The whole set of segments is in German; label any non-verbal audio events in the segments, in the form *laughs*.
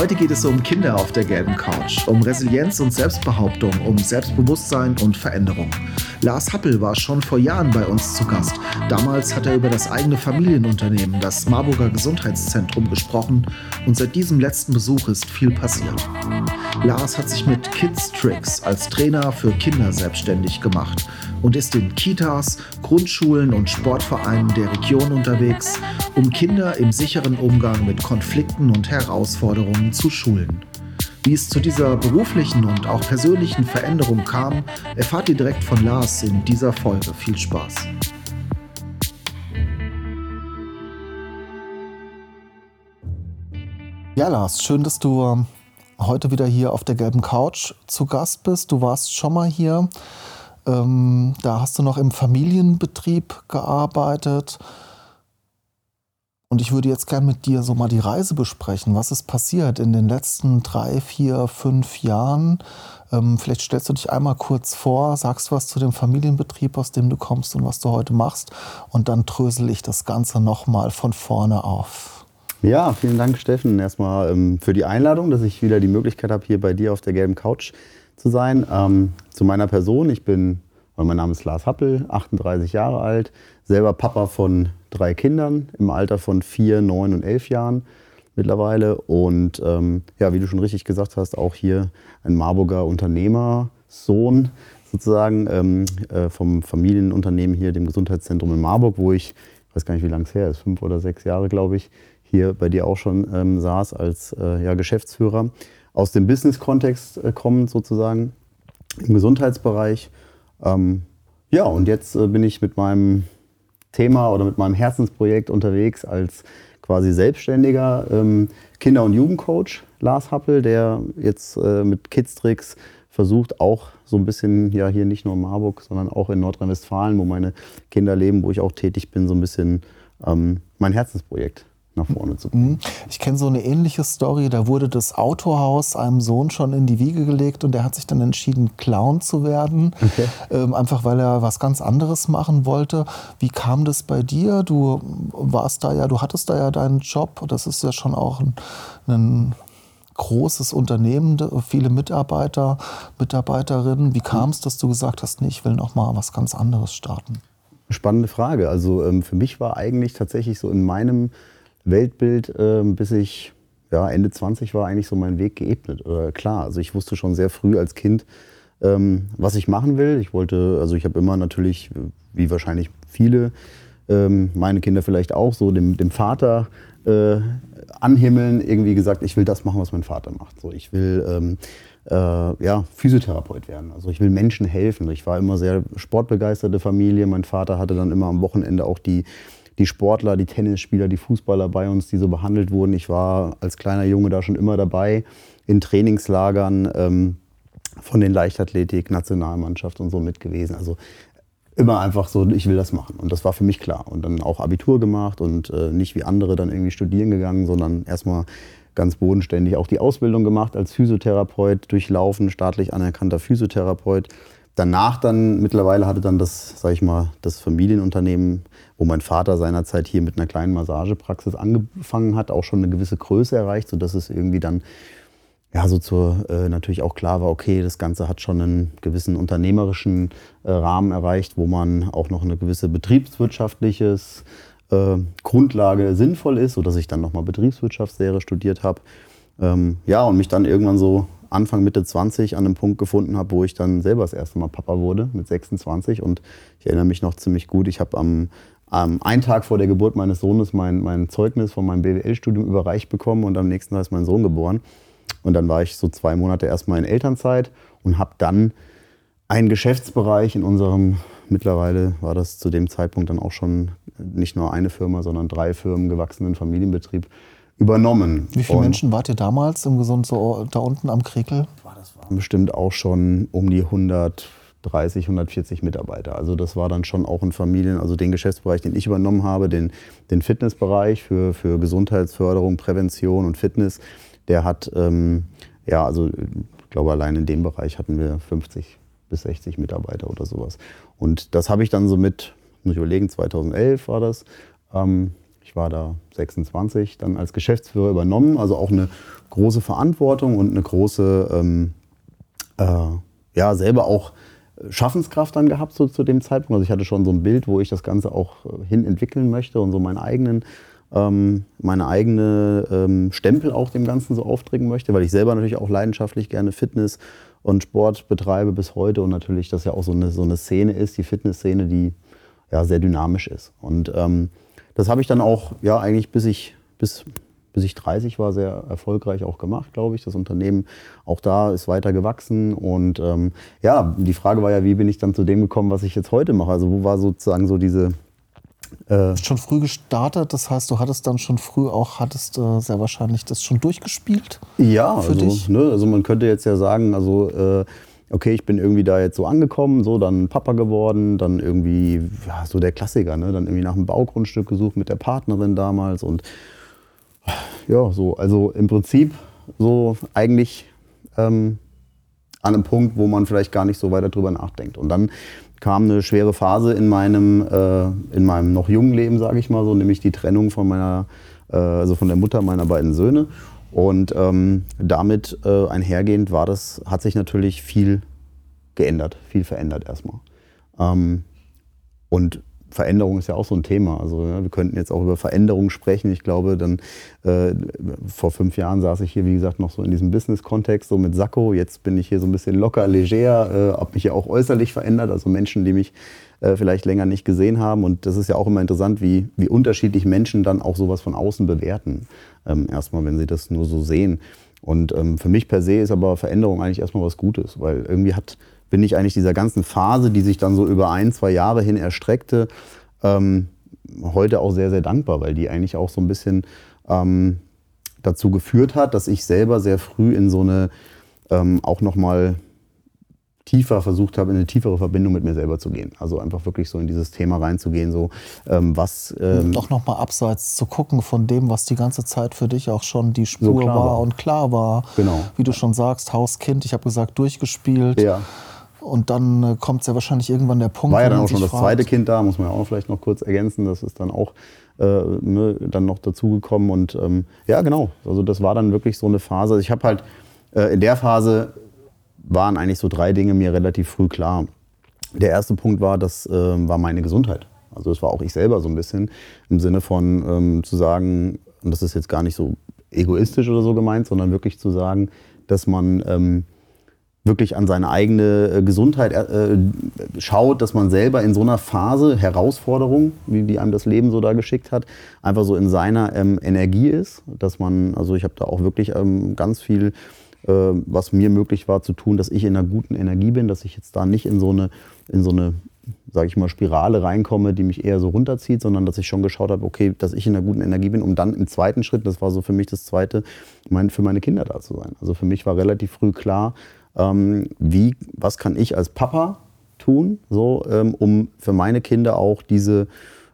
Heute geht es um Kinder auf der gelben Couch, um Resilienz und Selbstbehauptung, um Selbstbewusstsein und Veränderung. Lars Happel war schon vor Jahren bei uns zu Gast. Damals hat er über das eigene Familienunternehmen, das Marburger Gesundheitszentrum, gesprochen und seit diesem letzten Besuch ist viel passiert. Lars hat sich mit Kids Tricks als Trainer für Kinder selbstständig gemacht und ist in Kitas, Grundschulen und Sportvereinen der Region unterwegs, um Kinder im sicheren Umgang mit Konflikten und Herausforderungen zu schulen. Wie es zu dieser beruflichen und auch persönlichen Veränderung kam, erfahrt ihr direkt von Lars in dieser Folge. Viel Spaß! Ja, Lars, schön, dass du ähm, heute wieder hier auf der gelben Couch zu Gast bist. Du warst schon mal hier. Ähm, da hast du noch im Familienbetrieb gearbeitet. Und ich würde jetzt gerne mit dir so mal die Reise besprechen. Was ist passiert in den letzten drei, vier, fünf Jahren? Ähm, vielleicht stellst du dich einmal kurz vor, sagst was zu dem Familienbetrieb, aus dem du kommst und was du heute machst. Und dann trösel ich das Ganze nochmal von vorne auf. Ja, vielen Dank, Steffen, erstmal ähm, für die Einladung, dass ich wieder die Möglichkeit habe, hier bei dir auf der gelben Couch zu sein. Ähm, zu meiner Person, ich bin, mein Name ist Lars Happel, 38 Jahre alt, selber Papa von drei Kindern im Alter von vier, neun und elf Jahren mittlerweile. Und ähm, ja, wie du schon richtig gesagt hast, auch hier ein Marburger Unternehmersohn sozusagen ähm, äh, vom Familienunternehmen hier, dem Gesundheitszentrum in Marburg, wo ich, ich weiß gar nicht, wie lange es her ist, fünf oder sechs Jahre, glaube ich, hier bei dir auch schon ähm, saß als äh, ja, Geschäftsführer. Aus dem Business-Kontext äh, kommend sozusagen im Gesundheitsbereich. Ähm, ja, und jetzt äh, bin ich mit meinem Thema oder mit meinem Herzensprojekt unterwegs als quasi selbstständiger ähm, Kinder- und Jugendcoach Lars Happel, der jetzt äh, mit Kidstricks versucht, auch so ein bisschen, ja hier nicht nur in Marburg, sondern auch in Nordrhein-Westfalen, wo meine Kinder leben, wo ich auch tätig bin, so ein bisschen ähm, mein Herzensprojekt nach vorne zu bringen. Mhm. Ich kenne so eine ähnliche Story. Da wurde das Autohaus einem Sohn schon in die Wiege gelegt und der hat sich dann entschieden, Clown zu werden. Okay. Ähm, einfach weil er was ganz anderes machen wollte. Wie kam das bei dir? Du warst da ja, du hattest da ja deinen Job. Das ist ja schon auch ein, ein großes Unternehmen, viele Mitarbeiter, Mitarbeiterinnen. Wie kam es, dass du gesagt hast, nee, ich will noch mal was ganz anderes starten? Spannende Frage. Also ähm, für mich war eigentlich tatsächlich so in meinem Weltbild, äh, bis ich ja, Ende 20 war, eigentlich so mein Weg geebnet. Äh, klar, also ich wusste schon sehr früh als Kind, ähm, was ich machen will. Ich wollte, also ich habe immer natürlich, wie wahrscheinlich viele, ähm, meine Kinder vielleicht auch, so dem, dem Vater äh, anhimmeln, irgendwie gesagt, ich will das machen, was mein Vater macht. So, ich will ähm, äh, ja, Physiotherapeut werden. Also ich will Menschen helfen. Ich war immer sehr sportbegeisterte Familie. Mein Vater hatte dann immer am Wochenende auch die die Sportler, die Tennisspieler, die Fußballer bei uns, die so behandelt wurden. Ich war als kleiner Junge da schon immer dabei in Trainingslagern ähm, von den Leichtathletik-Nationalmannschaft und so mit gewesen. Also immer einfach so, ich will das machen. Und das war für mich klar. Und dann auch Abitur gemacht und äh, nicht wie andere dann irgendwie studieren gegangen, sondern erstmal ganz bodenständig auch die Ausbildung gemacht als Physiotherapeut, durchlaufen, staatlich anerkannter Physiotherapeut danach dann, mittlerweile hatte dann das, sag ich mal, das Familienunternehmen, wo mein Vater seinerzeit hier mit einer kleinen Massagepraxis angefangen hat, auch schon eine gewisse Größe erreicht, sodass es irgendwie dann ja, so zur, äh, natürlich auch klar war, okay, das Ganze hat schon einen gewissen unternehmerischen äh, Rahmen erreicht, wo man auch noch eine gewisse betriebswirtschaftliches äh, Grundlage sinnvoll ist, sodass ich dann nochmal Betriebswirtschaftslehre studiert habe. Ähm, ja, und mich dann irgendwann so Anfang, Mitte 20 an einem Punkt gefunden habe, wo ich dann selber das erste Mal Papa wurde, mit 26. Und ich erinnere mich noch ziemlich gut, ich habe am, am einen Tag vor der Geburt meines Sohnes mein, mein Zeugnis von meinem BWL-Studium überreicht bekommen und am nächsten Tag ist mein Sohn geboren. Und dann war ich so zwei Monate erstmal in Elternzeit und habe dann einen Geschäftsbereich in unserem, mittlerweile war das zu dem Zeitpunkt dann auch schon nicht nur eine Firma, sondern drei Firmen gewachsenen Familienbetrieb übernommen. Wie viele und Menschen wart ihr damals im Gesund so da unten am Krekel? War das waren bestimmt auch schon um die 130, 140 Mitarbeiter. Also das war dann schon auch ein Familien, also den Geschäftsbereich, den ich übernommen habe, den, den Fitnessbereich für, für Gesundheitsförderung, Prävention und Fitness, der hat, ähm, ja, also ich glaube, allein in dem Bereich hatten wir 50 bis 60 Mitarbeiter oder sowas. Und das habe ich dann so mit, muss ich überlegen, 2011 war das. Ähm, ich war da 26, dann als Geschäftsführer übernommen, also auch eine große Verantwortung und eine große, ähm, äh, ja, selber auch Schaffenskraft dann gehabt so, zu dem Zeitpunkt. Also ich hatte schon so ein Bild, wo ich das Ganze auch äh, hin entwickeln möchte und so meinen eigenen ähm, meine eigene ähm, Stempel auch dem Ganzen so aufdrücken möchte, weil ich selber natürlich auch leidenschaftlich gerne Fitness und Sport betreibe bis heute und natürlich das ja auch so eine, so eine Szene ist, die Fitnessszene, die ja sehr dynamisch ist. Und ähm, das habe ich dann auch, ja, eigentlich bis ich, bis, bis ich 30 war, sehr erfolgreich auch gemacht, glaube ich. Das Unternehmen auch da ist weiter gewachsen. Und ähm, ja, die Frage war ja, wie bin ich dann zu dem gekommen, was ich jetzt heute mache? Also wo war sozusagen so diese, äh, schon früh gestartet, das heißt, du hattest dann schon früh auch, hattest äh, sehr wahrscheinlich das schon durchgespielt? Ja, für also, dich? Ne, also man könnte jetzt ja sagen, also äh, okay, ich bin irgendwie da jetzt so angekommen, so dann Papa geworden, dann irgendwie, ja, so der Klassiker, ne? dann irgendwie nach einem Baugrundstück gesucht mit der Partnerin damals und ja, so, also im Prinzip so eigentlich ähm, an einem Punkt, wo man vielleicht gar nicht so weiter drüber nachdenkt. Und dann kam eine schwere Phase in meinem, äh, in meinem noch jungen Leben, sage ich mal so, nämlich die Trennung von meiner, äh, also von der Mutter meiner beiden Söhne. Und ähm, damit äh, einhergehend war das, hat sich natürlich viel geändert, viel verändert erstmal. Ähm, und Veränderung ist ja auch so ein Thema. Also ja, wir könnten jetzt auch über Veränderung sprechen. Ich glaube, dann äh, vor fünf Jahren saß ich hier, wie gesagt, noch so in diesem Business-Kontext, so mit Sakko. Jetzt bin ich hier so ein bisschen locker, leger, äh, habe mich ja auch äußerlich verändert. Also Menschen, die mich äh, vielleicht länger nicht gesehen haben. Und das ist ja auch immer interessant, wie, wie unterschiedlich Menschen dann auch sowas von außen bewerten. Ähm, erstmal, wenn sie das nur so sehen. Und ähm, für mich per se ist aber Veränderung eigentlich erstmal was Gutes, weil irgendwie hat bin ich eigentlich dieser ganzen Phase, die sich dann so über ein, zwei Jahre hin erstreckte, ähm, heute auch sehr, sehr dankbar, weil die eigentlich auch so ein bisschen ähm, dazu geführt hat, dass ich selber sehr früh in so eine ähm, auch nochmal tiefer versucht habe, in eine tiefere Verbindung mit mir selber zu gehen. Also einfach wirklich so in dieses Thema reinzugehen, so ähm, was... Ähm, Doch nochmal abseits zu gucken von dem, was die ganze Zeit für dich auch schon die Spur so war, war, und klar war. Genau. Wie du schon sagst, Hauskind, ich habe gesagt, durchgespielt. Ja. Und dann äh, kommt ja wahrscheinlich irgendwann der Punkt. War ja dann auch schon das fragt, zweite Kind da, muss man ja auch vielleicht noch kurz ergänzen. Das ist dann auch äh, ne, dann noch dazugekommen. Und ähm, ja, genau. Also das war dann wirklich so eine Phase. Also ich habe halt äh, in der Phase waren eigentlich so drei Dinge mir relativ früh klar. Der erste Punkt war, das äh, war meine Gesundheit. Also das war auch ich selber so ein bisschen im Sinne von ähm, zu sagen, und das ist jetzt gar nicht so egoistisch oder so gemeint, sondern wirklich zu sagen, dass man ähm, wirklich an seine eigene äh, Gesundheit äh, schaut, dass man selber in so einer Phase, Herausforderung, wie die einem das Leben so da geschickt hat, einfach so in seiner ähm, Energie ist. Dass man, also ich habe da auch wirklich ähm, ganz viel, äh, was mir möglich war zu tun, dass ich in einer guten Energie bin, dass ich jetzt da nicht in so eine, in so eine sage ich mal, Spirale reinkomme, die mich eher so runterzieht, sondern dass ich schon geschaut habe, okay, dass ich in einer guten Energie bin, um dann im zweiten Schritt, das war so für mich das zweite, mein, für meine Kinder da zu sein. Also für mich war relativ früh klar, ähm, wie, was kann ich als Papa tun, so, ähm, um für meine Kinder auch diese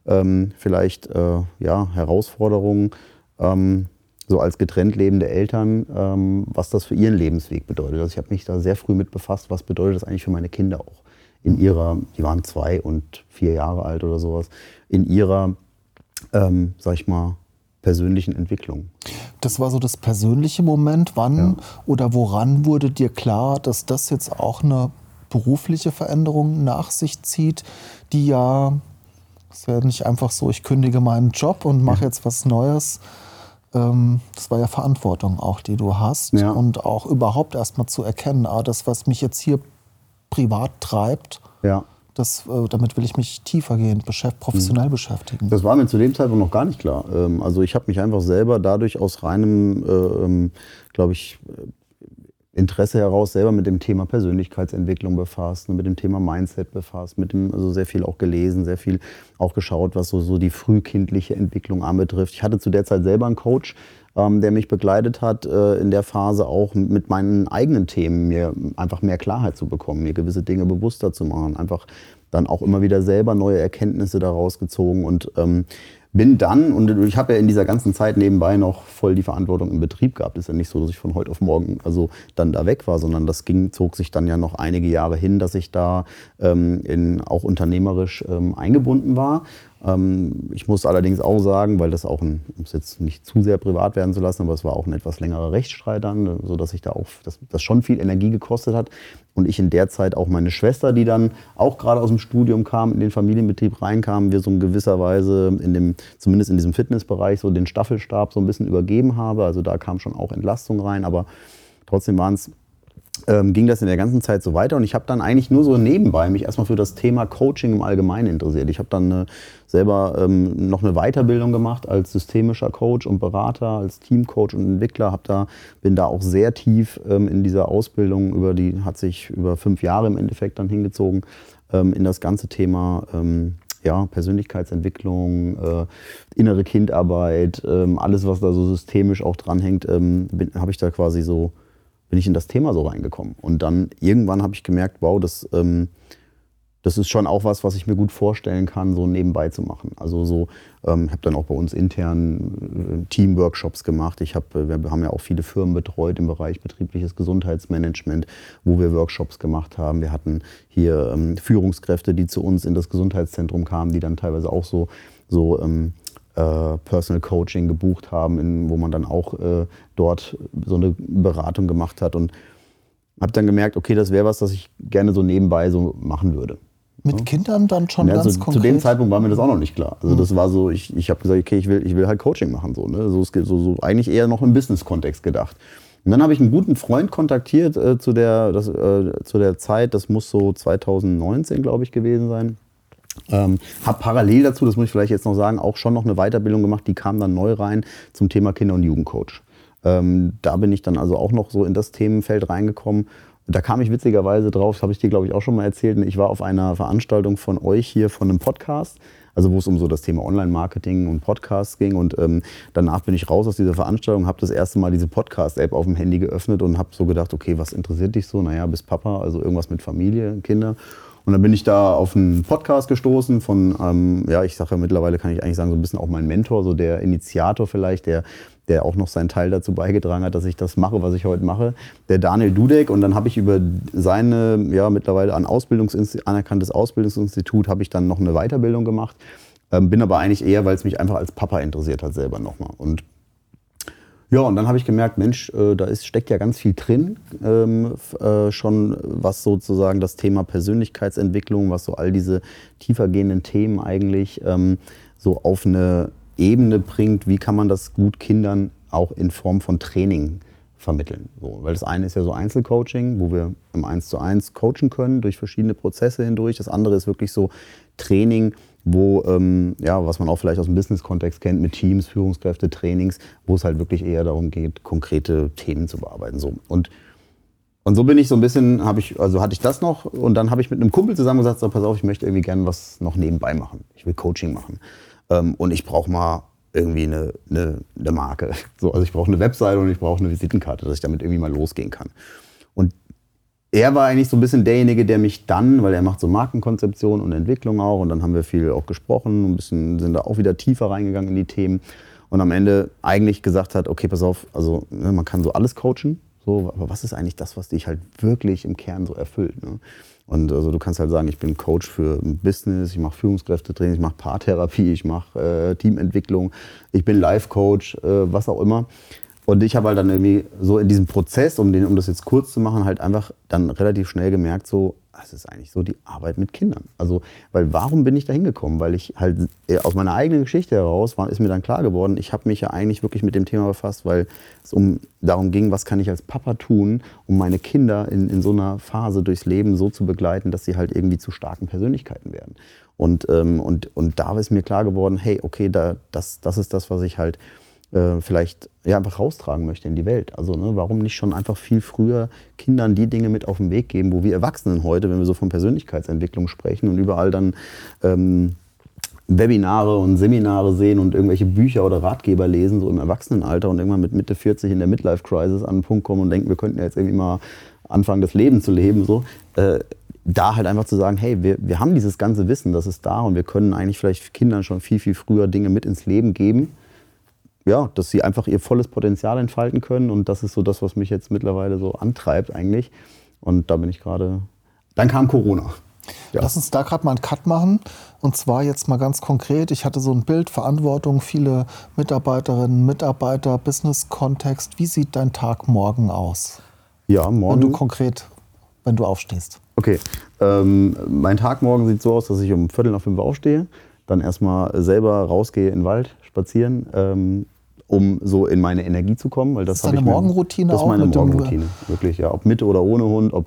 ähm, vielleicht äh, ja, Herausforderungen, ähm, so als getrennt lebende Eltern, ähm, was das für ihren Lebensweg bedeutet. Also ich habe mich da sehr früh mit befasst, was bedeutet das eigentlich für meine Kinder auch. In ihrer, die waren zwei und vier Jahre alt oder sowas, in ihrer, ähm, sag ich mal, persönlichen Entwicklung. Das war so das persönliche Moment. Wann ja. oder woran wurde dir klar, dass das jetzt auch eine berufliche Veränderung nach sich zieht, die ja, es wäre nicht einfach so, ich kündige meinen Job und mache jetzt was Neues. Ähm, das war ja Verantwortung auch, die du hast. Ja. Und auch überhaupt erstmal zu erkennen, ah, das, was mich jetzt hier privat treibt, ja das, äh, damit will ich mich tiefergehend beschäft professionell mhm. beschäftigen. Das war mir zu dem Zeitpunkt noch gar nicht klar. Ähm, also ich habe mich einfach selber dadurch aus reinem, äh, ähm, glaube ich, Interesse heraus selber mit dem Thema Persönlichkeitsentwicklung befasst, mit dem Thema Mindset befasst, mit dem, also sehr viel auch gelesen, sehr viel auch geschaut, was so, so die frühkindliche Entwicklung anbetrifft. Ich hatte zu der Zeit selber einen Coach, ähm, der mich begleitet hat, äh, in der Phase auch mit meinen eigenen Themen mir einfach mehr Klarheit zu bekommen, mir gewisse Dinge bewusster zu machen, einfach dann auch immer wieder selber neue Erkenntnisse daraus gezogen und ähm, bin dann, und ich habe ja in dieser ganzen Zeit nebenbei noch voll die Verantwortung im Betrieb gehabt. Ist ja nicht so, dass ich von heute auf morgen also dann da weg war, sondern das ging, zog sich dann ja noch einige Jahre hin, dass ich da ähm, in, auch unternehmerisch ähm, eingebunden war. Ähm, ich muss allerdings auch sagen, weil das auch, ein, um es jetzt nicht zu sehr privat werden zu lassen, aber es war auch ein etwas längerer Rechtsstreit dann, sodass ich da auch, das, das schon viel Energie gekostet hat. Und ich in der Zeit auch meine Schwester, die dann auch gerade aus dem Studium kam, in den Familienbetrieb reinkam, wir so in gewisser Weise in dem, zumindest in diesem Fitnessbereich, so den Staffelstab so ein bisschen übergeben habe. Also da kam schon auch Entlastung rein, aber trotzdem waren es ähm, ging das in der ganzen Zeit so weiter und ich habe dann eigentlich nur so nebenbei mich erstmal für das Thema Coaching im Allgemeinen interessiert. Ich habe dann äh, selber ähm, noch eine Weiterbildung gemacht als systemischer Coach und Berater, als Teamcoach und Entwickler. Hab da, bin da auch sehr tief ähm, in dieser Ausbildung, über die hat sich über fünf Jahre im Endeffekt dann hingezogen, ähm, in das ganze Thema ähm, ja, Persönlichkeitsentwicklung, äh, innere Kindarbeit, ähm, alles, was da so systemisch auch dranhängt, ähm, habe ich da quasi so bin ich in das Thema so reingekommen. Und dann irgendwann habe ich gemerkt, wow, das, ähm, das ist schon auch was, was ich mir gut vorstellen kann, so nebenbei zu machen. Also so, ähm, habe dann auch bei uns intern äh, Teamworkshops gemacht. Ich hab, wir haben ja auch viele Firmen betreut im Bereich betriebliches Gesundheitsmanagement, wo wir Workshops gemacht haben. Wir hatten hier ähm, Führungskräfte, die zu uns in das Gesundheitszentrum kamen, die dann teilweise auch so, so ähm, äh, Personal Coaching gebucht haben, in, wo man dann auch äh, dort so eine Beratung gemacht hat und habe dann gemerkt, okay, das wäre was, das ich gerne so nebenbei so machen würde. Mit ja. Kindern dann schon ja, ganz so, konkret? Zu dem Zeitpunkt war mir das auch noch nicht klar. Also mhm. das war so, ich, ich habe gesagt, okay, ich will, ich will halt Coaching machen. So, ne? so, so, so eigentlich eher noch im Business-Kontext gedacht. Und dann habe ich einen guten Freund kontaktiert äh, zu, der, das, äh, zu der Zeit, das muss so 2019, glaube ich, gewesen sein. Ähm, habe parallel dazu, das muss ich vielleicht jetzt noch sagen, auch schon noch eine Weiterbildung gemacht, die kam dann neu rein zum Thema Kinder- und Jugendcoach. Ähm, da bin ich dann also auch noch so in das Themenfeld reingekommen. Da kam ich witzigerweise drauf, das habe ich dir, glaube ich, auch schon mal erzählt. Ich war auf einer Veranstaltung von euch hier von einem Podcast, also wo es um so das Thema Online-Marketing und Podcasts ging. Und ähm, danach bin ich raus aus dieser Veranstaltung, habe das erste Mal diese Podcast-App auf dem Handy geöffnet und habe so gedacht, okay, was interessiert dich so? Naja, bis Papa, also irgendwas mit Familie, Kinder. Und dann bin ich da auf einen Podcast gestoßen von, ähm, ja, ich sage ja mittlerweile, kann ich eigentlich sagen, so ein bisschen auch mein Mentor, so der Initiator vielleicht, der, der auch noch seinen Teil dazu beigetragen hat, dass ich das mache, was ich heute mache, der Daniel Dudek. Und dann habe ich über seine, ja, mittlerweile an Ausbildungsinstitut, anerkanntes Ausbildungsinstitut, habe ich dann noch eine Weiterbildung gemacht. Ähm, bin aber eigentlich eher, weil es mich einfach als Papa interessiert hat selber nochmal. Und ja, und dann habe ich gemerkt, Mensch, äh, da ist, steckt ja ganz viel drin, ähm, äh, schon was sozusagen das Thema Persönlichkeitsentwicklung, was so all diese tiefergehenden Themen eigentlich ähm, so auf eine Ebene bringt. Wie kann man das gut Kindern auch in Form von Training vermitteln? So, weil das eine ist ja so Einzelcoaching, wo wir im Eins zu eins coachen können durch verschiedene Prozesse hindurch. Das andere ist wirklich so Training, wo, ähm, ja, was man auch vielleicht aus dem Business-Kontext kennt, mit Teams, Führungskräfte, Trainings, wo es halt wirklich eher darum geht, konkrete Themen zu bearbeiten. So. Und, und so bin ich so ein bisschen, habe ich, also hatte ich das noch und dann habe ich mit einem Kumpel zusammen gesagt, so, pass auf, ich möchte irgendwie gerne was noch nebenbei machen. Ich will Coaching machen. Ähm, und ich brauche mal irgendwie eine, eine, eine Marke. *laughs* So, also ich brauche eine Webseite und ich brauche eine Visitenkarte, dass ich damit irgendwie mal losgehen kann. Und er war eigentlich so ein bisschen derjenige, der mich dann, weil er macht so Markenkonzeption und Entwicklung auch und dann haben wir viel auch gesprochen, ein bisschen sind da auch wieder tiefer reingegangen in die Themen und am Ende eigentlich gesagt hat, okay, pass auf, also ne, man kann so alles coachen, so, aber was ist eigentlich das, was dich halt wirklich im Kern so erfüllt? Ne? Und also du kannst halt sagen, ich bin Coach für Business, ich mache Führungskräftetraining, ich mache Paartherapie, ich mache äh, Teamentwicklung, ich bin Life-Coach, äh, was auch immer. Und ich habe halt dann irgendwie so in diesem Prozess, um, den, um das jetzt kurz zu machen, halt einfach dann relativ schnell gemerkt, so, das ist eigentlich so die Arbeit mit Kindern. Also, weil warum bin ich da hingekommen? Weil ich halt äh, aus meiner eigenen Geschichte heraus war, ist mir dann klar geworden, ich habe mich ja eigentlich wirklich mit dem Thema befasst, weil es um darum ging, was kann ich als Papa tun, um meine Kinder in, in so einer Phase durchs Leben so zu begleiten, dass sie halt irgendwie zu starken Persönlichkeiten werden. Und, ähm, und, und da ist mir klar geworden, hey, okay, da, das, das ist das, was ich halt äh, vielleicht ja, einfach raustragen möchte in die Welt. Also ne, warum nicht schon einfach viel früher Kindern die Dinge mit auf den Weg geben, wo wir Erwachsenen heute, wenn wir so von Persönlichkeitsentwicklung sprechen und überall dann ähm, Webinare und Seminare sehen und irgendwelche Bücher oder Ratgeber lesen, so im Erwachsenenalter und irgendwann mit Mitte 40 in der Midlife-Crisis an den Punkt kommen und denken, wir könnten jetzt irgendwie mal anfangen, das Leben zu leben, so. Äh, da halt einfach zu sagen, hey, wir, wir haben dieses ganze Wissen, das ist da und wir können eigentlich vielleicht Kindern schon viel, viel früher Dinge mit ins Leben geben. Ja, dass sie einfach ihr volles Potenzial entfalten können und das ist so das, was mich jetzt mittlerweile so antreibt eigentlich. Und da bin ich gerade. Dann kam Corona. Ja. Lass uns da gerade mal einen Cut machen. Und zwar jetzt mal ganz konkret. Ich hatte so ein Bild, Verantwortung, viele Mitarbeiterinnen, Mitarbeiter, Business-Kontext. Wie sieht dein Tag morgen aus? Ja, morgen. Wenn du konkret, wenn du aufstehst. Okay. Ähm, mein Tag morgen sieht so aus, dass ich um Viertel nach fünf aufstehe, dann erstmal selber rausgehe in den Wald spazieren, ähm, um so in meine Energie zu kommen. Weil das, ist deine Morgenroutine Das ist meine Morgenroutine, wirklich. Ja, ob mit oder ohne Hund, ob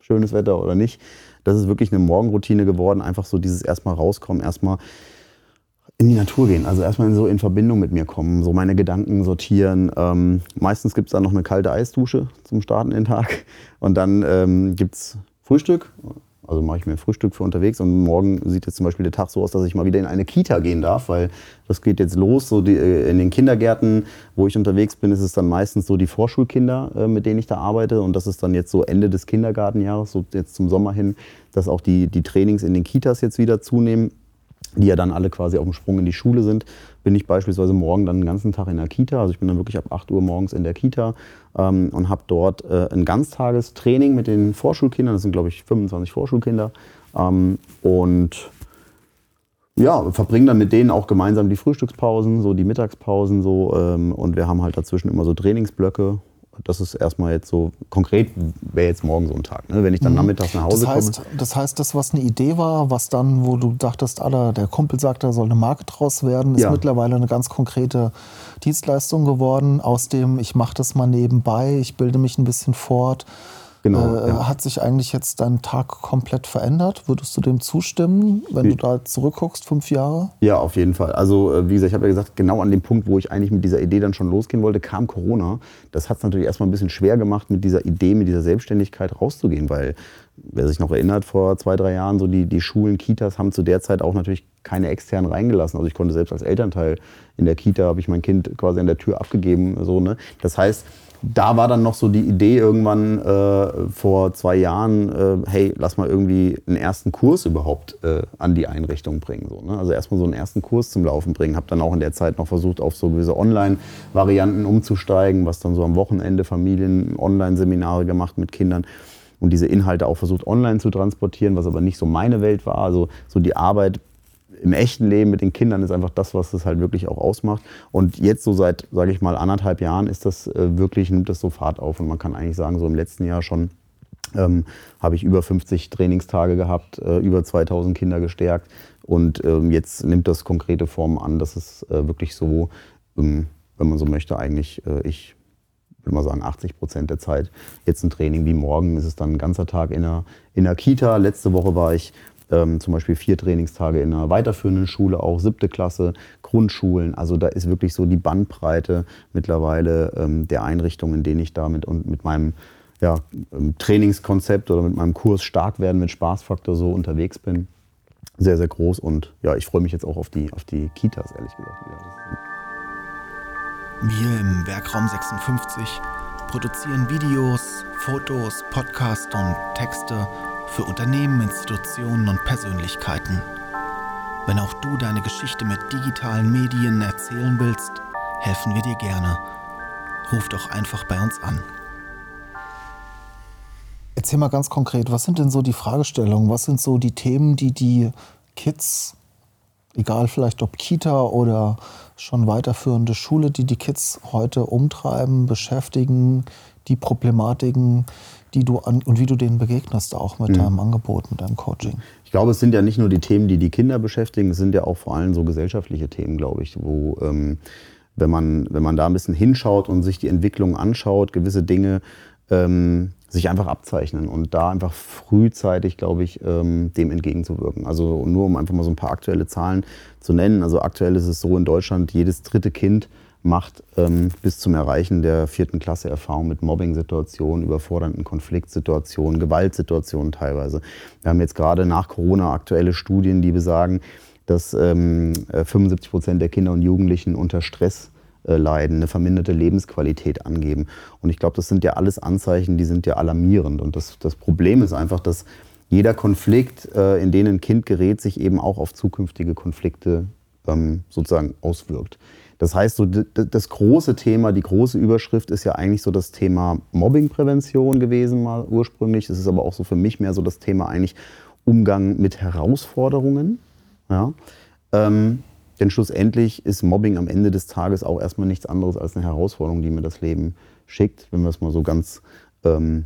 schönes Wetter oder nicht das ist wirklich eine Morgenroutine geworden. Einfach so dieses erstmal rauskommen, erstmal in die Natur gehen. Also erstmal so in Verbindung mit mir kommen, so meine Gedanken sortieren. Ähm, meistens gibt es dann noch eine kalte Eisdusche zum Starten den Tag. Und dann ähm, gibt es Frühstück, also mache ich mir Frühstück für unterwegs und morgen sieht jetzt zum Beispiel der Tag so aus, dass ich mal wieder in eine Kita gehen darf, weil das geht jetzt los. So die, äh, in den Kindergärten, wo ich unterwegs bin, ist es dann meistens so die Vorschulkinder, äh, mit denen ich da arbeite. Und das ist dann jetzt so Ende des Kindergartenjahres, so jetzt zum Sommer hin, dass auch die, die Trainings in den Kitas jetzt wieder zunehmen die ja dann alle quasi auf dem Sprung in die Schule sind, bin ich beispielsweise morgen dann den ganzen Tag in der Kita. Also ich bin dann wirklich ab 8 Uhr morgens in der Kita ähm, und habe dort äh, ein Ganztagestraining mit den Vorschulkindern. Das sind, glaube ich, 25 Vorschulkinder. Ähm, und ja, verbringen dann mit denen auch gemeinsam die Frühstückspausen, so die Mittagspausen so. Ähm, und wir haben halt dazwischen immer so Trainingsblöcke, das ist erstmal jetzt so, konkret wäre jetzt morgen so ein Tag. Ne? Wenn ich dann mhm. nachmittags nach Hause das heißt, komme. Das heißt, das, was eine Idee war, was dann, wo du dachtest, Alter, der Kumpel sagt, da soll eine Marke draus werden, ist ja. mittlerweile eine ganz konkrete Dienstleistung geworden. Aus dem, ich mache das mal nebenbei, ich bilde mich ein bisschen fort. Genau, äh, ja. Hat sich eigentlich jetzt dein Tag komplett verändert? Würdest du dem zustimmen, wenn wie? du da zurückguckst, fünf Jahre? Ja, auf jeden Fall. Also äh, wie gesagt, ich habe ja gesagt, genau an dem Punkt, wo ich eigentlich mit dieser Idee dann schon losgehen wollte, kam Corona. Das hat es natürlich erstmal ein bisschen schwer gemacht, mit dieser Idee, mit dieser Selbstständigkeit rauszugehen, weil wer sich noch erinnert, vor zwei, drei Jahren, so die, die Schulen, Kitas haben zu der Zeit auch natürlich keine externen reingelassen. Also ich konnte selbst als Elternteil in der Kita, habe ich mein Kind quasi an der Tür abgegeben. So, ne? Das heißt, da war dann noch so die Idee irgendwann äh, vor zwei Jahren, äh, hey, lass mal irgendwie einen ersten Kurs überhaupt äh, an die Einrichtung bringen. So, ne? Also erstmal so einen ersten Kurs zum Laufen bringen. Habe dann auch in der Zeit noch versucht, auf so gewisse Online-Varianten umzusteigen, was dann so am Wochenende Familien-Online-Seminare gemacht mit Kindern und diese Inhalte auch versucht online zu transportieren, was aber nicht so meine Welt war. Also so die Arbeit im echten Leben mit den Kindern ist einfach das, was das halt wirklich auch ausmacht. Und jetzt so seit, sage ich mal, anderthalb Jahren ist das äh, wirklich, nimmt das so Fahrt auf. Und man kann eigentlich sagen, so im letzten Jahr schon ähm, habe ich über 50 Trainingstage gehabt, äh, über 2000 Kinder gestärkt. Und ähm, jetzt nimmt das konkrete Form an, dass es äh, wirklich so, ähm, wenn man so möchte, eigentlich äh, ich würde mal sagen, 80 Prozent der Zeit. Jetzt ein Training wie morgen ist es dann ein ganzer Tag in der, in der Kita. Letzte Woche war ich ähm, zum Beispiel vier Trainingstage in einer weiterführenden Schule, auch siebte Klasse, Grundschulen. Also da ist wirklich so die Bandbreite mittlerweile ähm, der Einrichtungen, in denen ich da mit, und mit meinem ja, ähm, Trainingskonzept oder mit meinem Kurs stark werden mit Spaßfaktor so unterwegs bin. Sehr, sehr groß und ja, ich freue mich jetzt auch auf die, auf die Kitas, ehrlich gesagt. Wir im Werkraum 56 produzieren Videos, Fotos, Podcasts und Texte für Unternehmen, Institutionen und Persönlichkeiten. Wenn auch du deine Geschichte mit digitalen Medien erzählen willst, helfen wir dir gerne. Ruf doch einfach bei uns an. Erzähl mal ganz konkret, was sind denn so die Fragestellungen, was sind so die Themen, die die Kids, egal vielleicht ob Kita oder schon weiterführende Schule, die die Kids heute umtreiben, beschäftigen, die Problematiken, die du an und wie du denen begegnest, auch mit mhm. deinem Angebot, mit deinem Coaching. Ich glaube, es sind ja nicht nur die Themen, die die Kinder beschäftigen, es sind ja auch vor allem so gesellschaftliche Themen, glaube ich, wo ähm, wenn man, wenn man da ein bisschen hinschaut und sich die Entwicklung anschaut, gewisse Dinge ähm, sich einfach abzeichnen und da einfach frühzeitig, glaube ich, ähm, dem entgegenzuwirken. Also nur um einfach mal so ein paar aktuelle Zahlen zu nennen. Also aktuell ist es so in Deutschland, jedes dritte Kind macht ähm, bis zum Erreichen der vierten Klasse Erfahrung mit Mobbing-Situationen, überfordernden Konfliktsituationen, Gewaltsituationen teilweise. Wir haben jetzt gerade nach Corona aktuelle Studien, die besagen, dass ähm, 75 Prozent der Kinder und Jugendlichen unter Stress äh, leiden, eine verminderte Lebensqualität angeben. Und ich glaube, das sind ja alles Anzeichen, die sind ja alarmierend. Und das, das Problem ist einfach, dass jeder Konflikt, äh, in den ein Kind gerät, sich eben auch auf zukünftige Konflikte ähm, sozusagen auswirkt. Das heißt, so das große Thema, die große Überschrift ist ja eigentlich so das Thema Mobbingprävention gewesen mal ursprünglich. Es ist aber auch so für mich mehr so das Thema eigentlich Umgang mit Herausforderungen. Ja? Ähm, denn schlussendlich ist Mobbing am Ende des Tages auch erstmal nichts anderes als eine Herausforderung, die mir das Leben schickt, wenn wir es mal so ganz ähm,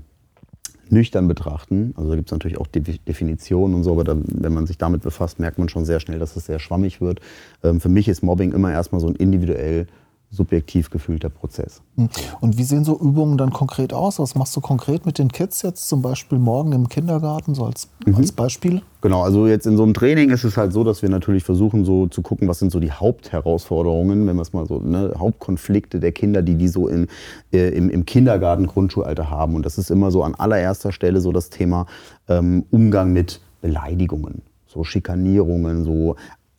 nüchtern betrachten. Also da gibt es natürlich auch Definitionen und so, aber da, wenn man sich damit befasst, merkt man schon sehr schnell, dass es sehr schwammig wird. Ähm, für mich ist Mobbing immer erstmal so ein individuell subjektiv gefühlter Prozess. Hm. Und wie sehen so Übungen dann konkret aus? Was machst du konkret mit den Kids jetzt zum Beispiel morgen im Kindergarten, so als, mhm. als Beispiel? Genau, also jetzt in so einem Training ist es halt so, dass wir natürlich versuchen so zu gucken, was sind so die Hauptherausforderungen, wenn wir es mal so, ne, Hauptkonflikte der Kinder, die die so in, äh, im, im Kindergarten, Grundschulalter haben. Und das ist immer so an allererster Stelle so das Thema ähm, Umgang mit Beleidigungen so Schikanierungen, so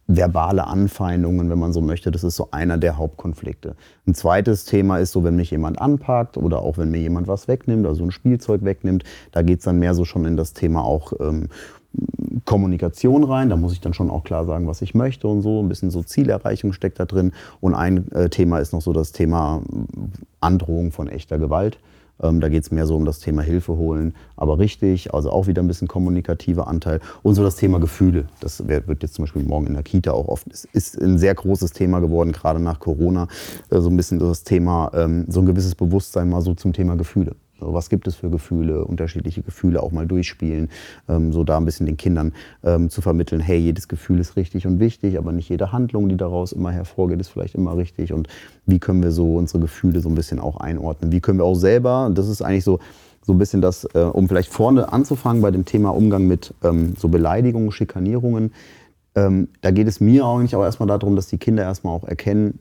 verbale Anfeindungen, wenn man so möchte. Das ist so einer der Hauptkonflikte. Ein zweites Thema ist so, wenn mich jemand anpackt oder auch wenn mir jemand was wegnimmt, also ein Spielzeug wegnimmt. Da geht es dann mehr so schon in das Thema auch ähm, Kommunikation rein. Da muss ich dann schon auch klar sagen, was ich möchte und so. Ein bisschen so Zielerreichung steckt da drin. Und ein äh, Thema ist noch so das Thema Androhung von echter Gewalt. Ähm, da geht es mehr so um das Thema Hilfe holen, aber richtig, also auch wieder ein bisschen kommunikativer Anteil. Und so das Thema Gefühle. Das wird jetzt zum Beispiel morgen in der Kita auch oft, es ist ein sehr großes Thema geworden, gerade nach Corona. Äh, so ein bisschen das Thema, ähm, so ein gewisses Bewusstsein mal so zum Thema Gefühle. Was gibt es für Gefühle, unterschiedliche Gefühle auch mal durchspielen, ähm, so da ein bisschen den Kindern ähm, zu vermitteln, hey, jedes Gefühl ist richtig und wichtig, aber nicht jede Handlung, die daraus immer hervorgeht, ist vielleicht immer richtig. Und wie können wir so unsere Gefühle so ein bisschen auch einordnen? Wie können wir auch selber, und das ist eigentlich so, so ein bisschen das, äh, um vielleicht vorne anzufangen bei dem Thema Umgang mit ähm, so Beleidigungen, Schikanierungen. Ähm, da geht es mir eigentlich auch erstmal darum, dass die Kinder erstmal auch erkennen,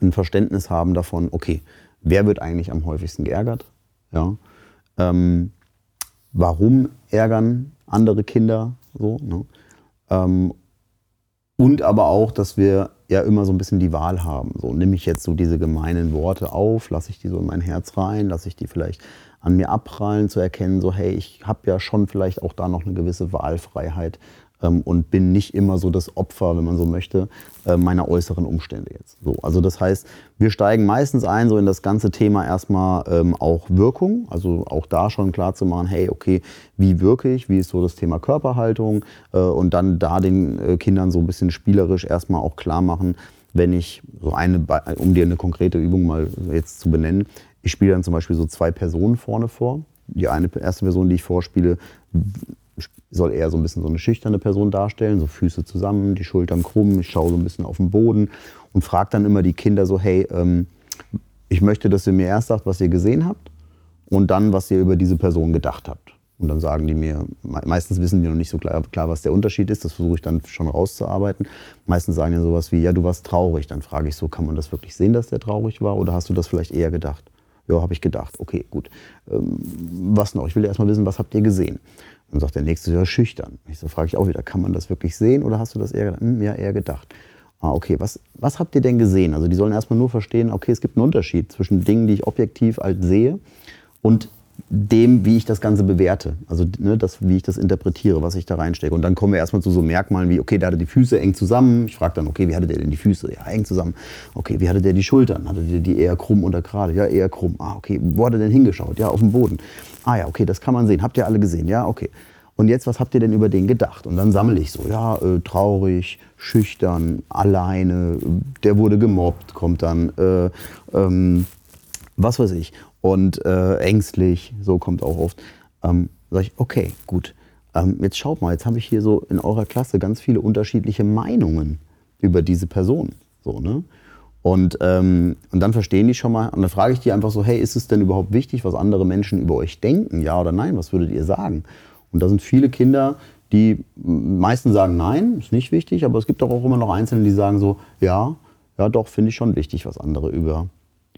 ein Verständnis haben davon, okay, wer wird eigentlich am häufigsten geärgert? Ja? Ähm, warum ärgern andere Kinder so? Ne? Ähm, und aber auch, dass wir ja immer so ein bisschen die Wahl haben. So, nehme ich jetzt so diese gemeinen Worte auf, lasse ich die so in mein Herz rein, lasse ich die vielleicht an mir abprallen, zu erkennen, so hey, ich habe ja schon vielleicht auch da noch eine gewisse Wahlfreiheit, ähm, und bin nicht immer so das Opfer, wenn man so möchte, äh, meiner äußeren Umstände jetzt. So, also das heißt, wir steigen meistens ein so in das ganze Thema erstmal ähm, auch Wirkung, also auch da schon klar zu machen, hey, okay, wie wirke ich, wie ist so das Thema Körperhaltung äh, und dann da den äh, Kindern so ein bisschen spielerisch erstmal auch klar machen, wenn ich so eine, um dir eine konkrete Übung mal jetzt zu benennen, ich spiele dann zum Beispiel so zwei Personen vorne vor. Die eine erste Person, die ich vorspiele, soll eher so ein bisschen so eine schüchterne Person darstellen, so Füße zusammen, die Schultern krumm, ich schaue so ein bisschen auf den Boden und frage dann immer die Kinder so, hey, ähm, ich möchte, dass ihr mir erst sagt, was ihr gesehen habt und dann, was ihr über diese Person gedacht habt. Und dann sagen die mir, meistens wissen die noch nicht so klar, klar was der Unterschied ist, das versuche ich dann schon rauszuarbeiten. Meistens sagen die sowas wie, ja, du warst traurig. Dann frage ich so, kann man das wirklich sehen, dass der traurig war oder hast du das vielleicht eher gedacht? Ja, habe ich gedacht. Okay, gut. Ähm, was noch? Ich will erst mal wissen, was habt ihr gesehen? Dann sagt der Nächste, ja, schüchtern. Ich so, frage ich auch wieder, kann man das wirklich sehen oder hast du das eher gedacht? Hm, ja, eher gedacht. Ah, okay, was, was habt ihr denn gesehen? Also die sollen erstmal nur verstehen, okay, es gibt einen Unterschied zwischen Dingen, die ich objektiv als sehe und dem, wie ich das Ganze bewerte. Also ne, das, wie ich das interpretiere, was ich da reinstecke. Und dann kommen wir erstmal zu so Merkmalen wie, okay, da hatte die Füße eng zusammen. Ich frage dann, okay, wie hatte der denn die Füße? Ja, eng zusammen. Okay, wie hatte der die Schultern? Hatte der die eher krumm oder gerade? Ja, eher krumm. Ah, okay, wo hat er denn hingeschaut? Ja, auf dem Boden. Ah ja, okay, das kann man sehen. Habt ihr alle gesehen? Ja, okay. Und jetzt, was habt ihr denn über den gedacht? Und dann sammle ich so, ja, äh, traurig, schüchtern, alleine, der wurde gemobbt, kommt dann, äh, ähm, was weiß ich und äh, ängstlich, so kommt auch oft. Ähm, sag ich, okay, gut. Ähm, jetzt schaut mal, jetzt habe ich hier so in eurer Klasse ganz viele unterschiedliche Meinungen über diese Person. So, ne? Und, ähm, und dann verstehen die schon mal, und dann frage ich die einfach so, hey, ist es denn überhaupt wichtig, was andere Menschen über euch denken? Ja oder nein? Was würdet ihr sagen? Und da sind viele Kinder, die meisten sagen nein, ist nicht wichtig, aber es gibt auch immer noch Einzelne, die sagen so, ja, ja doch, finde ich schon wichtig, was andere über,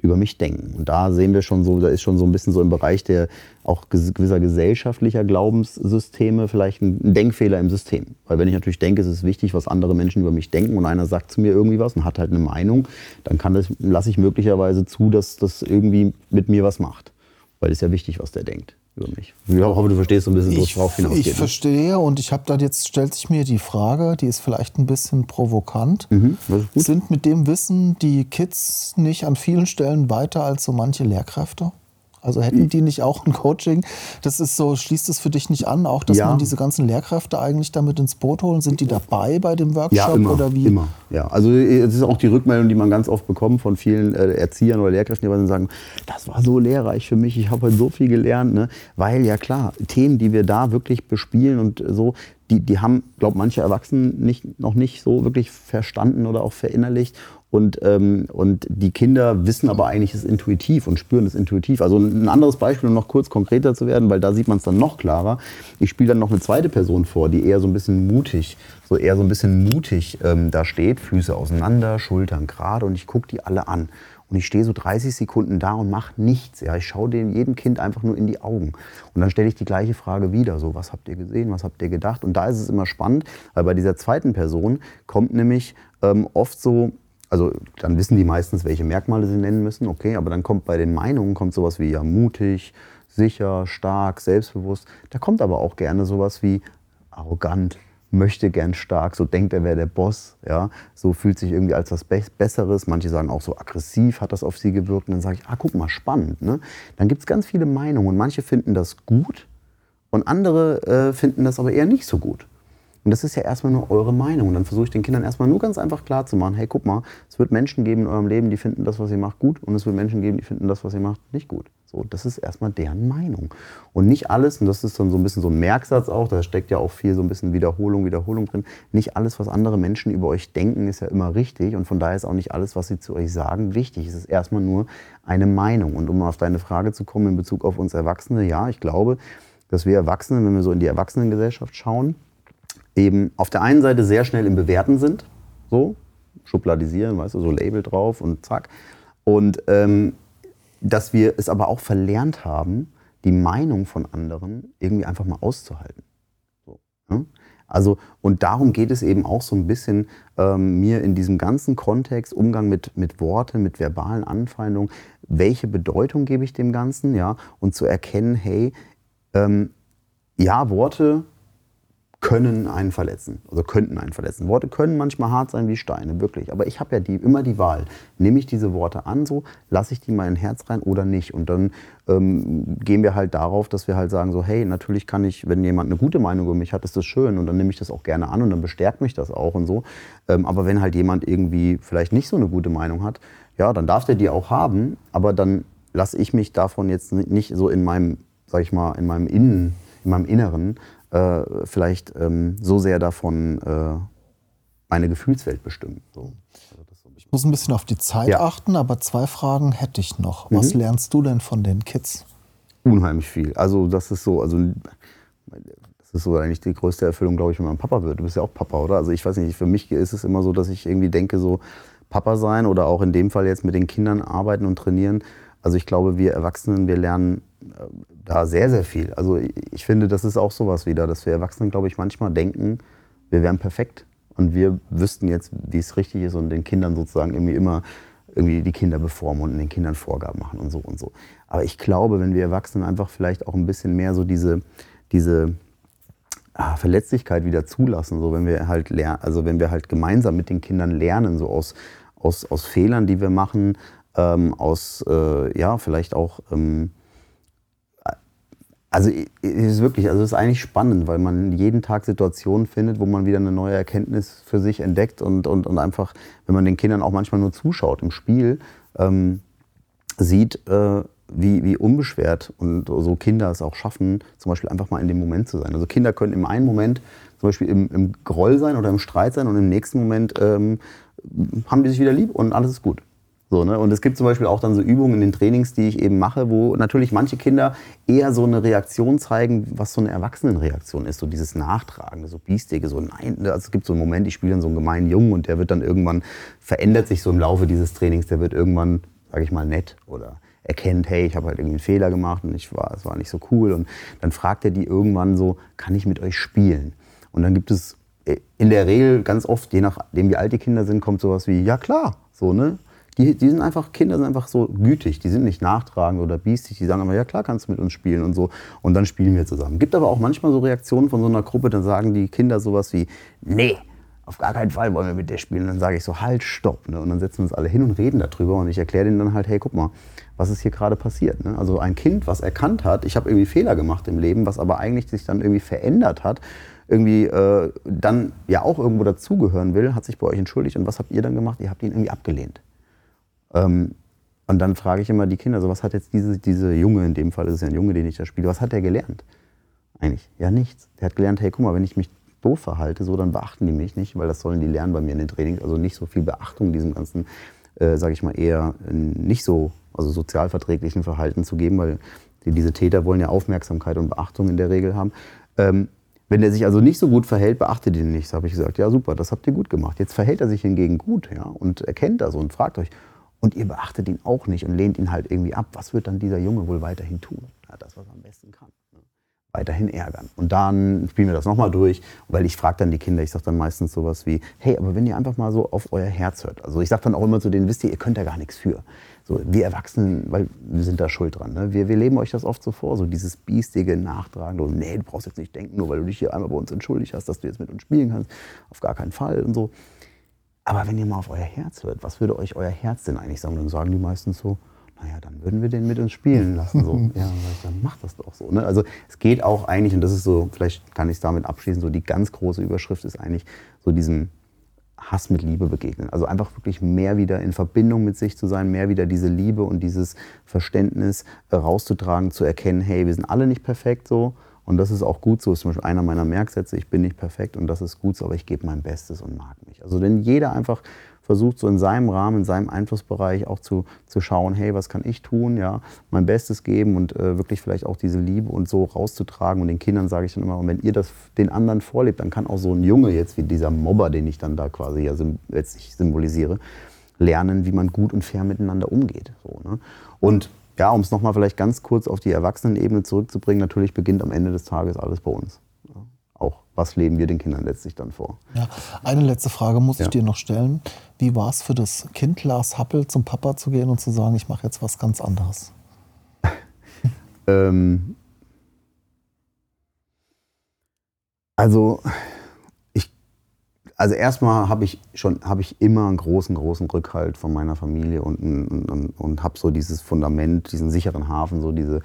über mich denken. Und da sehen wir schon so, da ist schon so ein bisschen so im Bereich der auch gewisser gesellschaftlicher Glaubenssysteme vielleicht ein Denkfehler im System. Weil wenn ich natürlich denke, es ist wichtig, was andere Menschen über mich denken und einer sagt zu mir irgendwie was und hat halt eine Meinung, dann kann das, lasse ich möglicherweise zu, dass das irgendwie mit mir was macht. Weil es ist ja wichtig, was der denkt über mich. Ich hoffe, du verstehst so ein bisschen, wo es drauf hinausgeht. Ich ne? verstehe und ich habe da jetzt, stellt sich mir die Frage, die ist vielleicht ein bisschen provokant. Mhm, Sind mit dem Wissen die Kids nicht an vielen Stellen weiter als so manche Lehrkräfte? Also hätten die nicht auch ein Coaching? Das ist so, schließt es für dich nicht an, auch dass ja. man diese ganzen Lehrkräfte eigentlich damit ins Boot holen? Sind die dabei bei dem Workshop ja, immer, oder wie? Immer, ja. Also es ist auch die Rückmeldung, die man ganz oft bekommt von vielen äh, Erziehern oder Lehrkräften, die dann sagen, das war so lehrreich für mich, ich habe heute so viel gelernt, ne? weil ja klar, Themen, die wir da wirklich bespielen und so, die, die haben, glaube manche Erwachsenen nicht, noch nicht so wirklich verstanden oder auch verinnerlicht. Und, ähm, und die Kinder wissen aber eigentlich es intuitiv und spüren es intuitiv. Also ein anderes Beispiel, um noch kurz konkreter zu werden, weil da sieht man es dann noch klarer. Ich spiele dann noch eine zweite Person vor, die eher so ein bisschen mutig, so eher so ein bisschen mutig ähm, da steht, Füße auseinander, Schultern gerade und ich gucke die alle an. Und ich stehe so 30 Sekunden da und mache nichts. Ja. Ich schaue dem jedem Kind einfach nur in die Augen. Und dann stelle ich die gleiche Frage wieder. So, was habt ihr gesehen? Was habt ihr gedacht? Und da ist es immer spannend, weil bei dieser zweiten Person kommt nämlich ähm, oft so also dann wissen die meistens, welche Merkmale sie nennen müssen, okay, aber dann kommt bei den Meinungen kommt sowas wie ja mutig, sicher, stark, selbstbewusst. Da kommt aber auch gerne sowas wie arrogant, möchte gern stark, so denkt er wäre der Boss, ja, so fühlt sich irgendwie als was Besseres. Manche sagen auch so aggressiv hat das auf sie gewirkt. Und dann sage ich, ah, guck mal, spannend. Ne? Dann gibt es ganz viele Meinungen und manche finden das gut und andere äh, finden das aber eher nicht so gut. Und das ist ja erstmal nur eure Meinung. Und dann versuche ich den Kindern erstmal nur ganz einfach klar zu machen, hey, guck mal, es wird Menschen geben in eurem Leben, die finden das, was ihr macht, gut. Und es wird Menschen geben, die finden das, was ihr macht, nicht gut. So, das ist erstmal deren Meinung. Und nicht alles, und das ist dann so ein bisschen so ein Merksatz auch, da steckt ja auch viel so ein bisschen Wiederholung, Wiederholung drin. Nicht alles, was andere Menschen über euch denken, ist ja immer richtig. Und von daher ist auch nicht alles, was sie zu euch sagen, wichtig. Es ist erstmal nur eine Meinung. Und um auf deine Frage zu kommen in Bezug auf uns Erwachsene, ja, ich glaube, dass wir Erwachsene, wenn wir so in die Erwachsenengesellschaft schauen, eben auf der einen Seite sehr schnell im Bewerten sind, so, schubladisieren, weißt du, so Label drauf und zack. Und ähm, dass wir es aber auch verlernt haben, die Meinung von anderen irgendwie einfach mal auszuhalten. So, ne? Also, und darum geht es eben auch so ein bisschen ähm, mir in diesem ganzen Kontext, Umgang mit, mit Worten, mit verbalen Anfeindungen, welche Bedeutung gebe ich dem Ganzen, ja, und zu erkennen, hey, ähm, ja, Worte können einen verletzen, also könnten einen verletzen. Worte können manchmal hart sein wie Steine, wirklich. Aber ich habe ja die, immer die Wahl. Nehme ich diese Worte an, so lasse ich die mal in Herz rein oder nicht? Und dann ähm, gehen wir halt darauf, dass wir halt sagen so, hey, natürlich kann ich, wenn jemand eine gute Meinung über mich hat, ist das schön und dann nehme ich das auch gerne an und dann bestärkt mich das auch und so. Ähm, aber wenn halt jemand irgendwie vielleicht nicht so eine gute Meinung hat, ja, dann darf der die auch haben, aber dann lasse ich mich davon jetzt nicht so in meinem, sag ich mal, in meinem Innen, in meinem Inneren äh, vielleicht ähm, so sehr davon äh, meine Gefühlswelt bestimmen. So. Also ich muss ein bisschen auf die Zeit ja. achten, aber zwei Fragen hätte ich noch. Was mhm. lernst du denn von den Kids? Unheimlich viel. Also das ist so, also das ist so eigentlich die größte Erfüllung, glaube ich, wenn man Papa wird. Du bist ja auch Papa, oder? Also ich weiß nicht, für mich ist es immer so, dass ich irgendwie denke, so Papa sein oder auch in dem Fall jetzt mit den Kindern arbeiten und trainieren. Also ich glaube, wir Erwachsenen, wir lernen da sehr, sehr viel. Also ich finde, das ist auch sowas wieder, dass wir Erwachsenen, glaube ich, manchmal denken, wir wären perfekt und wir wüssten jetzt, wie es richtig ist und den Kindern sozusagen irgendwie immer irgendwie die Kinder bevormunden, den Kindern Vorgaben machen und so und so. Aber ich glaube, wenn wir Erwachsenen einfach vielleicht auch ein bisschen mehr so diese, diese ah, Verletzlichkeit wieder zulassen, so wenn wir halt lernen, also wenn wir halt gemeinsam mit den Kindern lernen, so aus, aus, aus Fehlern, die wir machen, ähm, aus äh, ja, vielleicht auch ähm, also es ist wirklich, also es ist eigentlich spannend, weil man jeden Tag Situationen findet, wo man wieder eine neue Erkenntnis für sich entdeckt und, und, und einfach, wenn man den Kindern auch manchmal nur zuschaut im Spiel, ähm, sieht, äh, wie, wie unbeschwert und so Kinder es auch schaffen, zum Beispiel einfach mal in dem Moment zu sein. Also Kinder können im einen Moment zum Beispiel im, im Groll sein oder im Streit sein und im nächsten Moment ähm, haben die sich wieder lieb und alles ist gut. So, ne? Und es gibt zum Beispiel auch dann so Übungen in den Trainings, die ich eben mache, wo natürlich manche Kinder eher so eine Reaktion zeigen, was so eine Erwachsenenreaktion ist, so dieses Nachtragende, so biestige, so nein. Also es gibt so einen Moment, ich spiele dann so einen gemeinen Jungen und der wird dann irgendwann, verändert sich so im Laufe dieses Trainings, der wird irgendwann, sage ich mal, nett oder erkennt, hey, ich habe halt irgendwie einen Fehler gemacht und ich war, es war nicht so cool. Und dann fragt er die irgendwann so, kann ich mit euch spielen? Und dann gibt es äh, in der Regel ganz oft, je nachdem wie alt die Kinder sind, kommt sowas wie, ja klar, so, ne? Die, die sind einfach, Kinder sind einfach so gütig, die sind nicht nachtragend oder biestig, die sagen aber, ja klar, kannst du mit uns spielen und so. Und dann spielen wir zusammen. Gibt aber auch manchmal so Reaktionen von so einer Gruppe, dann sagen die Kinder sowas wie, nee, auf gar keinen Fall wollen wir mit dir spielen. Und dann sage ich so, halt, stopp. Ne? Und dann setzen wir uns alle hin und reden darüber. Und ich erkläre denen dann halt, hey, guck mal, was ist hier gerade passiert. Ne? Also ein Kind, was erkannt hat, ich habe irgendwie Fehler gemacht im Leben, was aber eigentlich sich dann irgendwie verändert hat, irgendwie äh, dann ja auch irgendwo dazugehören will, hat sich bei euch entschuldigt. Und was habt ihr dann gemacht? Ihr habt ihn irgendwie abgelehnt. Ähm, und dann frage ich immer die Kinder, so was hat jetzt diese, diese Junge, in dem Fall ist es ja ein Junge, den ich da spiele, was hat der gelernt? Eigentlich, ja nichts. Der hat gelernt, hey, guck mal, wenn ich mich doof verhalte, so, dann beachten die mich nicht, weil das sollen die lernen bei mir in den Trainings. Also nicht so viel Beachtung diesem ganzen, äh, sage ich mal, eher nicht so, also sozialverträglichen Verhalten zu geben, weil die, diese Täter wollen ja Aufmerksamkeit und Beachtung in der Regel haben. Ähm, wenn er sich also nicht so gut verhält, beachtet ihn nicht. So habe ich gesagt, ja super, das habt ihr gut gemacht. Jetzt verhält er sich hingegen gut ja, und erkennt das und fragt euch, und ihr beachtet ihn auch nicht und lehnt ihn halt irgendwie ab. Was wird dann dieser Junge wohl weiterhin tun? Ja, das, was er am besten kann. Ne? Weiterhin ärgern. Und dann spielen wir das nochmal durch, weil ich frage dann die Kinder, ich sage dann meistens sowas wie, hey, aber wenn ihr einfach mal so auf euer Herz hört. Also ich sage dann auch immer zu denen, wisst ihr, ihr könnt da gar nichts für. So, wir Erwachsenen, weil wir sind da schuld dran. Ne? Wir, wir leben euch das oft so vor, so dieses biestige, nachtragende, nee, du brauchst jetzt nicht denken, nur weil du dich hier einmal bei uns entschuldigt hast, dass du jetzt mit uns spielen kannst. Auf gar keinen Fall und so. Aber wenn ihr mal auf euer Herz hört, was würde euch euer Herz denn eigentlich sagen? Dann sagen die meistens so, naja, dann würden wir den mit uns spielen lassen. So. *laughs* ja, dann macht das doch so. Ne? Also es geht auch eigentlich, und das ist so, vielleicht kann ich es damit abschließen, so die ganz große Überschrift ist eigentlich so diesem Hass mit Liebe begegnen. Also einfach wirklich mehr wieder in Verbindung mit sich zu sein, mehr wieder diese Liebe und dieses Verständnis rauszutragen, zu erkennen, hey, wir sind alle nicht perfekt so und das ist auch gut so, ist zum Beispiel einer meiner Merksätze, ich bin nicht perfekt und das ist gut so, aber ich gebe mein Bestes und mag mich. Also wenn jeder einfach versucht, so in seinem Rahmen, in seinem Einflussbereich auch zu, zu schauen, hey, was kann ich tun, ja, mein Bestes geben und äh, wirklich vielleicht auch diese Liebe und so rauszutragen. Und den Kindern sage ich dann immer, wenn ihr das den anderen vorlebt, dann kann auch so ein Junge jetzt wie dieser Mobber, den ich dann da quasi ja letztlich symbolisiere, lernen, wie man gut und fair miteinander umgeht. So, ne? Und ja, um es nochmal vielleicht ganz kurz auf die Erwachsenenebene zurückzubringen, natürlich beginnt am Ende des Tages alles bei uns. Ja, auch was leben wir den Kindern letztlich dann vor? Ja, eine letzte Frage muss ich dir noch stellen. Wie war es für das Kind Lars Happel, zum Papa zu gehen und zu sagen, ich mache jetzt was ganz anderes? *laughs* ähm, also also erstmal habe ich schon habe ich immer einen großen großen Rückhalt von meiner Familie und, und, und, und habe so dieses Fundament, diesen sicheren Hafen, so diese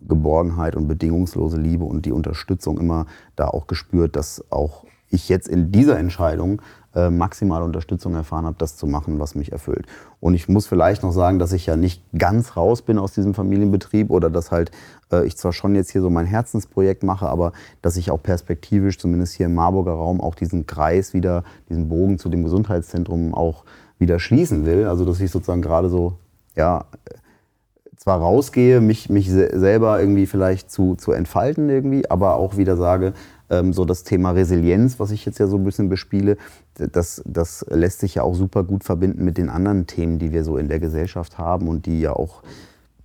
Geborgenheit und bedingungslose Liebe und die Unterstützung immer da auch gespürt, dass auch ich jetzt in dieser Entscheidung äh, maximale Unterstützung erfahren habe, das zu machen, was mich erfüllt. Und ich muss vielleicht noch sagen, dass ich ja nicht ganz raus bin aus diesem Familienbetrieb oder dass halt äh, ich zwar schon jetzt hier so mein Herzensprojekt mache, aber dass ich auch perspektivisch, zumindest hier im Marburger Raum, auch diesen Kreis wieder, diesen Bogen zu dem Gesundheitszentrum auch wieder schließen will. Also dass ich sozusagen gerade so, ja, zwar rausgehe, mich, mich selber irgendwie vielleicht zu, zu entfalten irgendwie, aber auch wieder sage, ähm, so das Thema Resilienz, was ich jetzt ja so ein bisschen bespiele, das, das lässt sich ja auch super gut verbinden mit den anderen Themen, die wir so in der Gesellschaft haben und die ja auch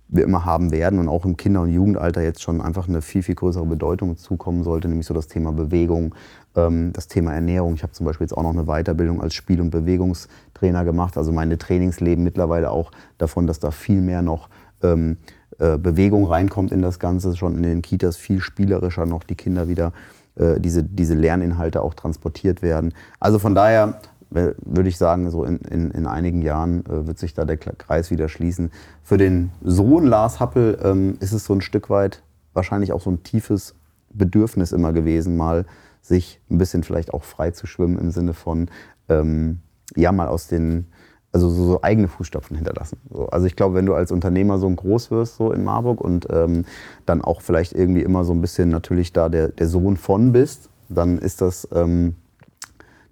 wir immer haben werden und auch im Kinder- und Jugendalter jetzt schon einfach eine viel, viel größere Bedeutung zukommen sollte, nämlich so das Thema Bewegung, ähm, das Thema Ernährung. Ich habe zum Beispiel jetzt auch noch eine Weiterbildung als Spiel- und Bewegungstrainer gemacht. Also meine Trainings leben mittlerweile auch davon, dass da viel mehr noch ähm, äh, Bewegung reinkommt in das Ganze, schon in den Kitas viel spielerischer noch die Kinder wieder äh, diese, diese Lerninhalte auch transportiert werden. Also von daher würde ich sagen, so in, in, in einigen Jahren äh, wird sich da der Kreis wieder schließen. Für den Sohn Lars Happel ähm, ist es so ein Stück weit wahrscheinlich auch so ein tiefes Bedürfnis immer gewesen, mal sich ein bisschen vielleicht auch frei zu schwimmen im Sinne von, ähm, ja, mal aus den, also so, so eigene Fußstapfen hinterlassen. So, also ich glaube, wenn du als Unternehmer so groß wirst, so in Marburg und ähm, dann auch vielleicht irgendwie immer so ein bisschen natürlich da der, der Sohn von bist, dann ist das ähm,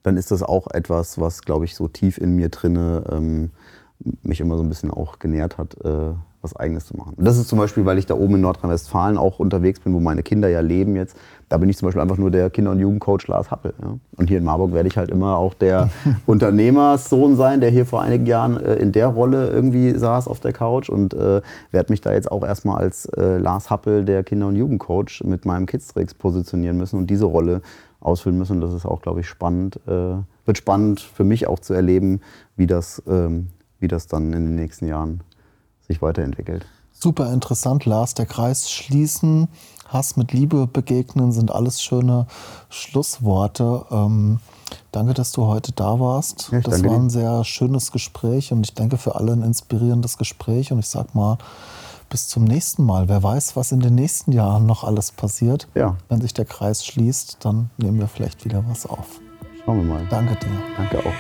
dann ist das auch etwas, was, glaube ich, so tief in mir drinne ähm, mich immer so ein bisschen auch genährt hat, äh, was Eigenes zu machen. Und das ist zum Beispiel, weil ich da oben in Nordrhein-Westfalen auch unterwegs bin, wo meine Kinder ja leben jetzt. Da bin ich zum Beispiel einfach nur der Kinder- und Jugendcoach Lars Happel. Ja. Und hier in Marburg werde ich halt immer auch der *laughs* Unternehmerssohn sein, der hier vor einigen Jahren äh, in der Rolle irgendwie saß auf der Couch und äh, werde mich da jetzt auch erstmal als äh, Lars Happel, der Kinder- und Jugendcoach mit meinem Kids-Tricks positionieren müssen und diese Rolle ausfüllen müssen. Das ist auch, glaube ich, spannend. Äh, wird spannend für mich auch zu erleben, wie das, ähm, wie das dann in den nächsten Jahren sich weiterentwickelt. Super interessant, Lars. Der Kreis schließen, Hass mit Liebe begegnen sind alles schöne Schlussworte. Ähm, danke, dass du heute da warst. Ja, das war ein sehr schönes Gespräch und ich denke für alle ein inspirierendes Gespräch. Und ich sag mal, bis zum nächsten Mal. Wer weiß, was in den nächsten Jahren noch alles passiert. Ja. Wenn sich der Kreis schließt, dann nehmen wir vielleicht wieder was auf. Schauen wir mal. Danke dir. Danke auch.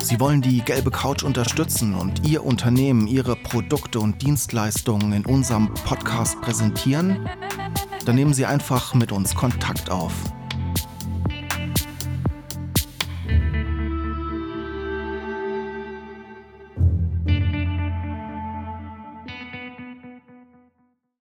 Sie wollen die gelbe Couch unterstützen und Ihr Unternehmen, Ihre Produkte und Dienstleistungen in unserem Podcast präsentieren? Dann nehmen Sie einfach mit uns Kontakt auf.